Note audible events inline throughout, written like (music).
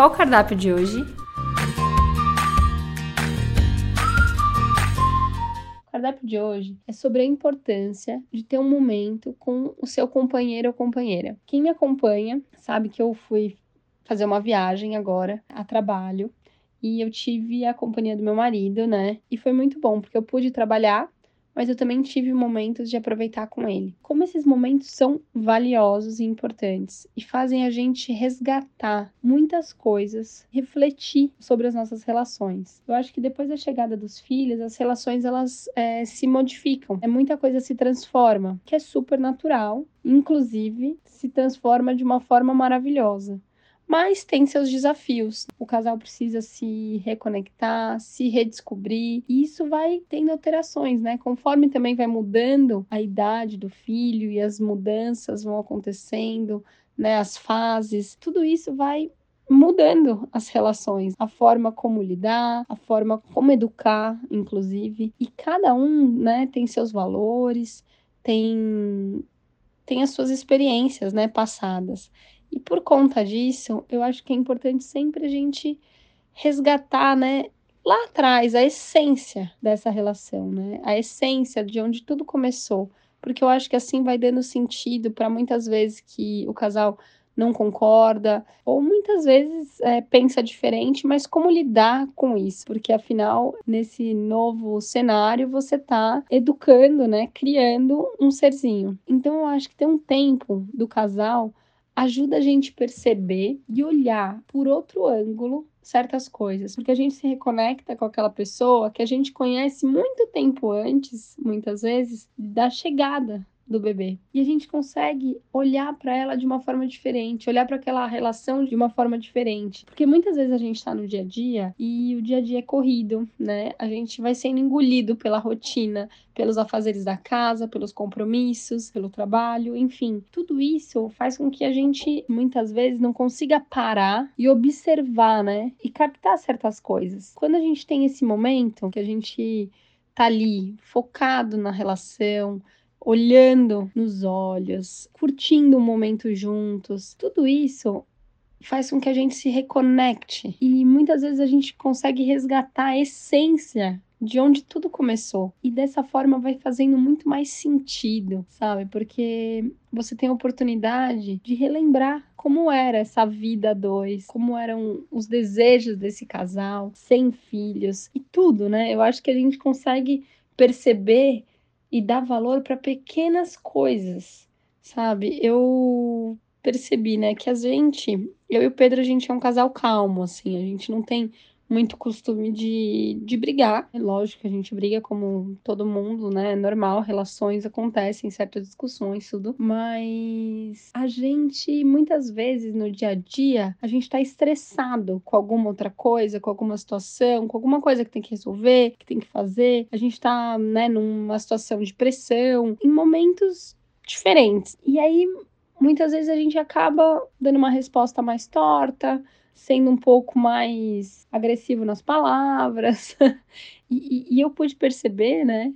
Qual o cardápio de hoje? O cardápio de hoje é sobre a importância de ter um momento com o seu companheiro ou companheira. Quem me acompanha sabe que eu fui fazer uma viagem agora a trabalho e eu tive a companhia do meu marido, né? E foi muito bom porque eu pude trabalhar mas eu também tive momentos de aproveitar com ele. Como esses momentos são valiosos e importantes e fazem a gente resgatar muitas coisas, refletir sobre as nossas relações. Eu acho que depois da chegada dos filhos, as relações elas é, se modificam, é muita coisa se transforma, que é super natural, inclusive se transforma de uma forma maravilhosa mas tem seus desafios. O casal precisa se reconectar, se redescobrir, e isso vai tendo alterações, né? Conforme também vai mudando a idade do filho e as mudanças vão acontecendo, né? As fases, tudo isso vai mudando as relações, a forma como lidar, a forma como educar, inclusive. E cada um, né, tem seus valores, tem tem as suas experiências, né, passadas. E por conta disso, eu acho que é importante sempre a gente resgatar, né, lá atrás, a essência dessa relação, né? A essência de onde tudo começou. Porque eu acho que assim vai dando sentido para muitas vezes que o casal não concorda, ou muitas vezes é, pensa diferente, mas como lidar com isso? Porque afinal, nesse novo cenário, você está educando, né? Criando um serzinho. Então eu acho que tem um tempo do casal ajuda a gente perceber e olhar por outro ângulo certas coisas, porque a gente se reconecta com aquela pessoa que a gente conhece muito tempo antes, muitas vezes, da chegada do bebê. E a gente consegue olhar para ela de uma forma diferente, olhar para aquela relação de uma forma diferente. Porque muitas vezes a gente está no dia a dia e o dia a dia é corrido, né? A gente vai sendo engolido pela rotina, pelos afazeres da casa, pelos compromissos, pelo trabalho, enfim. Tudo isso faz com que a gente muitas vezes não consiga parar e observar, né? E captar certas coisas. Quando a gente tem esse momento que a gente tá ali focado na relação, olhando nos olhos, curtindo o momento juntos. Tudo isso faz com que a gente se reconecte e muitas vezes a gente consegue resgatar a essência de onde tudo começou. E dessa forma vai fazendo muito mais sentido, sabe? Porque você tem a oportunidade de relembrar como era essa vida dois, como eram os desejos desse casal, sem filhos e tudo, né? Eu acho que a gente consegue perceber e dar valor para pequenas coisas, sabe? Eu percebi, né, que a gente, eu e o Pedro, a gente é um casal calmo, assim, a gente não tem muito costume de, de brigar. É lógico que a gente briga como todo mundo, né? É normal, relações acontecem, certas discussões, tudo. Mas a gente, muitas vezes no dia a dia, a gente tá estressado com alguma outra coisa, com alguma situação, com alguma coisa que tem que resolver, que tem que fazer. A gente tá, né, numa situação de pressão, em momentos diferentes. E aí, muitas vezes a gente acaba dando uma resposta mais torta, sendo um pouco mais agressivo nas palavras. (laughs) e, e, eu pude perceber, né?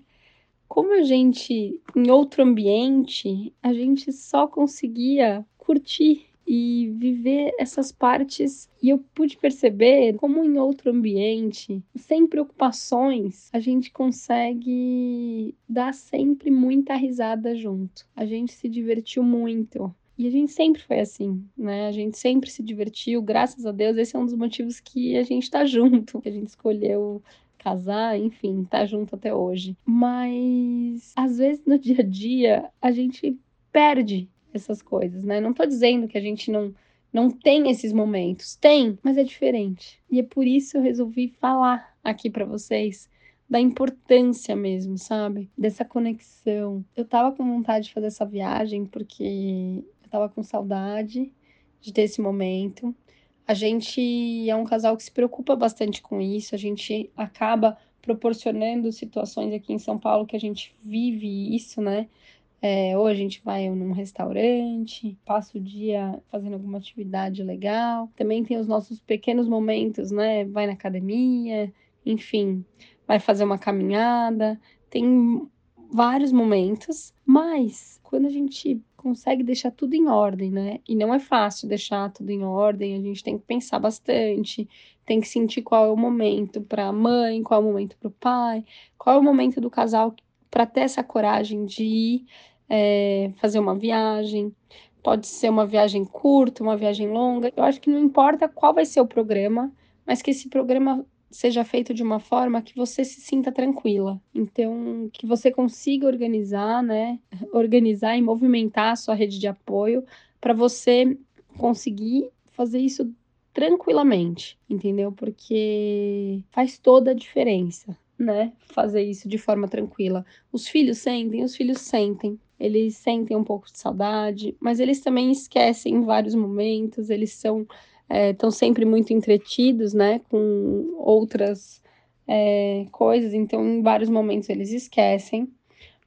Como a gente, em outro ambiente, a gente só conseguia curtir e viver essas partes. E eu pude perceber como em outro ambiente, sem preocupações, a gente consegue dar sempre muita risada junto. A gente se divertiu muito. E a gente sempre foi assim, né? A gente sempre se divertiu, graças a Deus. Esse é um dos motivos que a gente tá junto, que a gente escolheu casar, enfim, tá junto até hoje. Mas às vezes no dia a dia a gente perde essas coisas, né? Não tô dizendo que a gente não não tem esses momentos, tem, mas é diferente. E é por isso eu resolvi falar aqui para vocês da importância mesmo, sabe? Dessa conexão. Eu tava com vontade de fazer essa viagem porque estava com saudade de ter esse momento. A gente é um casal que se preocupa bastante com isso, a gente acaba proporcionando situações aqui em São Paulo que a gente vive isso, né? É, ou a gente vai num restaurante, passa o dia fazendo alguma atividade legal. Também tem os nossos pequenos momentos, né? Vai na academia, enfim, vai fazer uma caminhada. Tem vários momentos, mas quando a gente consegue deixar tudo em ordem, né? E não é fácil deixar tudo em ordem, a gente tem que pensar bastante, tem que sentir qual é o momento para a mãe, qual é o momento para o pai, qual é o momento do casal para ter essa coragem de ir é, fazer uma viagem. Pode ser uma viagem curta, uma viagem longa. Eu acho que não importa qual vai ser o programa, mas que esse programa seja feito de uma forma que você se sinta tranquila. Então, que você consiga organizar, né? Organizar e movimentar a sua rede de apoio para você conseguir fazer isso tranquilamente, entendeu? Porque faz toda a diferença, né? Fazer isso de forma tranquila. Os filhos sentem, os filhos sentem. Eles sentem um pouco de saudade, mas eles também esquecem em vários momentos, eles são estão é, sempre muito entretidos, né, com outras é, coisas, então em vários momentos eles esquecem,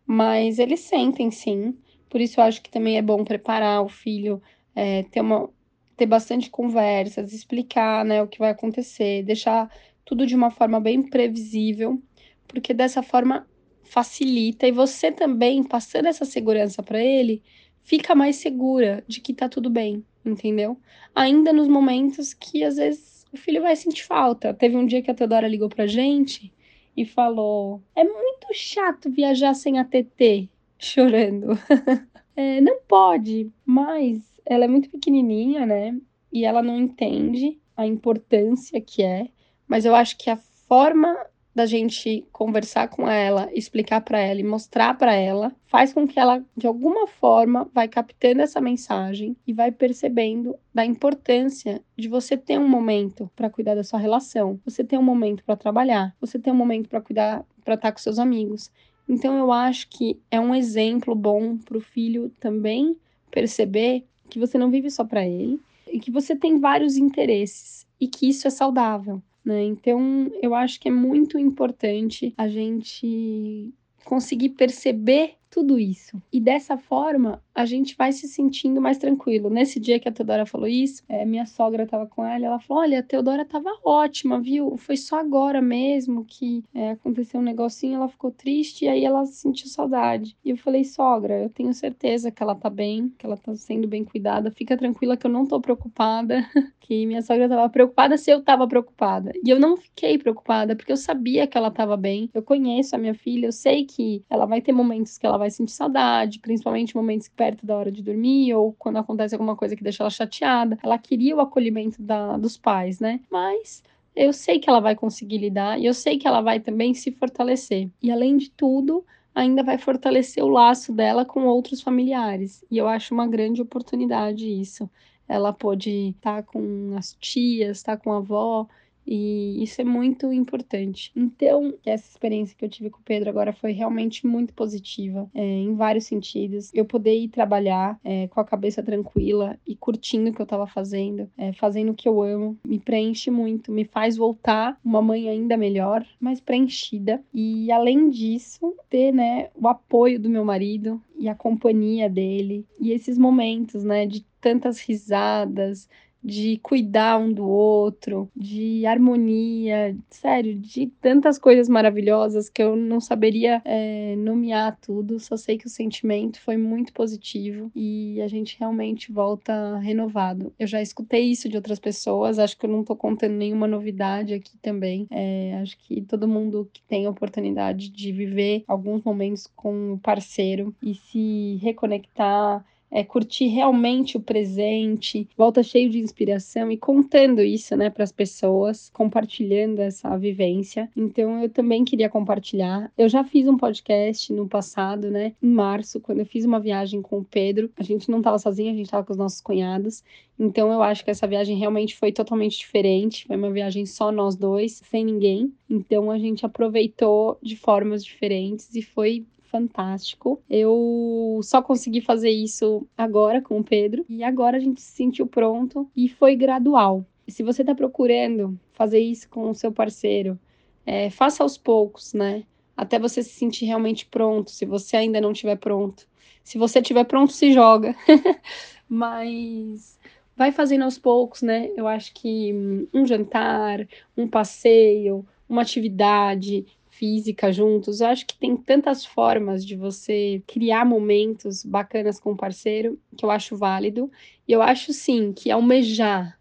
mas eles sentem sim. Por isso eu acho que também é bom preparar o filho, é, ter uma ter bastante conversas, explicar, né, o que vai acontecer, deixar tudo de uma forma bem previsível, porque dessa forma facilita e você também passando essa segurança para ele, fica mais segura de que tá tudo bem, entendeu? Ainda nos momentos que às vezes o filho vai sentir falta. Teve um dia que a Teodora ligou pra gente e falou: É muito chato viajar sem a TT, (laughs) chorando. (laughs) é, não pode, mas ela é muito pequenininha, né? E ela não entende a importância que é. Mas eu acho que a forma da gente conversar com ela, explicar para ela e mostrar para ela, faz com que ela de alguma forma vai captando essa mensagem e vai percebendo da importância de você ter um momento para cuidar da sua relação, você ter um momento para trabalhar, você ter um momento para cuidar, para estar com seus amigos. Então eu acho que é um exemplo bom para o filho também perceber que você não vive só para ele e que você tem vários interesses e que isso é saudável. Né? Então, eu acho que é muito importante a gente conseguir perceber tudo isso. E dessa forma, a gente vai se sentindo mais tranquilo. Nesse dia que a Teodora falou isso, é, minha sogra estava com ela, ela falou: Olha, a Teodora estava ótima, viu? Foi só agora mesmo que é, aconteceu um negocinho, ela ficou triste e aí ela sentiu saudade. E eu falei: Sogra, eu tenho certeza que ela tá bem, que ela tá sendo bem cuidada. Fica tranquila que eu não tô preocupada. (laughs) que minha sogra tava preocupada se eu tava preocupada. E eu não fiquei preocupada, porque eu sabia que ela tava bem. Eu conheço a minha filha, eu sei que ela vai ter momentos que ela vai sentir saudade, principalmente momentos perto da hora de dormir ou quando acontece alguma coisa que deixa ela chateada. Ela queria o acolhimento da, dos pais, né? Mas eu sei que ela vai conseguir lidar e eu sei que ela vai também se fortalecer. E além de tudo, ainda vai fortalecer o laço dela com outros familiares. E eu acho uma grande oportunidade isso. Ela pode estar tá com as tias, estar tá com a avó e isso é muito importante. Então, essa experiência que eu tive com o Pedro agora foi realmente muito positiva, é, em vários sentidos. Eu poder ir trabalhar é, com a cabeça tranquila e curtindo o que eu estava fazendo, é, fazendo o que eu amo, me preenche muito, me faz voltar uma mãe ainda melhor, mais preenchida. E além disso, ter né, o apoio do meu marido e a companhia dele e esses momentos, né, de tantas risadas, de cuidar um do outro, de harmonia, sério, de tantas coisas maravilhosas que eu não saberia é, nomear tudo. Só sei que o sentimento foi muito positivo e a gente realmente volta renovado. Eu já escutei isso de outras pessoas, acho que eu não tô contando nenhuma novidade aqui também. É, acho que todo mundo que tem a oportunidade de viver alguns momentos com o parceiro e se reconectar é, curtir realmente o presente, volta cheio de inspiração e contando isso, né, para as pessoas, compartilhando essa vivência. Então eu também queria compartilhar. Eu já fiz um podcast no passado, né, em março, quando eu fiz uma viagem com o Pedro. A gente não estava sozinho, a gente estava com os nossos cunhados. Então eu acho que essa viagem realmente foi totalmente diferente. Foi uma viagem só nós dois, sem ninguém. Então a gente aproveitou de formas diferentes e foi fantástico. Eu só consegui fazer isso agora com o Pedro e agora a gente se sentiu pronto e foi gradual. Se você está procurando fazer isso com o seu parceiro, é, faça aos poucos, né? Até você se sentir realmente pronto. Se você ainda não estiver pronto, se você estiver pronto, se joga. (laughs) Mas vai fazendo aos poucos, né? Eu acho que um jantar, um passeio, uma atividade física juntos, eu acho que tem tantas formas de você criar momentos bacanas com o parceiro que eu acho válido. E eu acho sim que almejar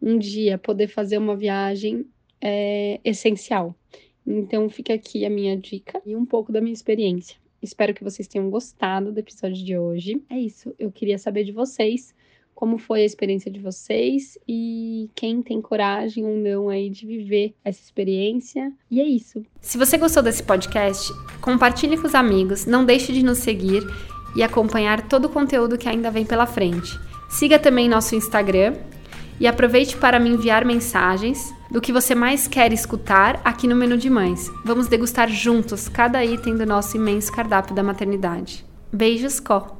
um dia poder fazer uma viagem é essencial. Então fica aqui a minha dica e um pouco da minha experiência. Espero que vocês tenham gostado do episódio de hoje. É isso, eu queria saber de vocês como foi a experiência de vocês e quem tem coragem ou não aí de viver essa experiência. E é isso. Se você gostou desse podcast, compartilhe com os amigos, não deixe de nos seguir e acompanhar todo o conteúdo que ainda vem pela frente. Siga também nosso Instagram e aproveite para me enviar mensagens do que você mais quer escutar aqui no Menu de Mães. Vamos degustar juntos cada item do nosso imenso cardápio da maternidade. Beijos, Có!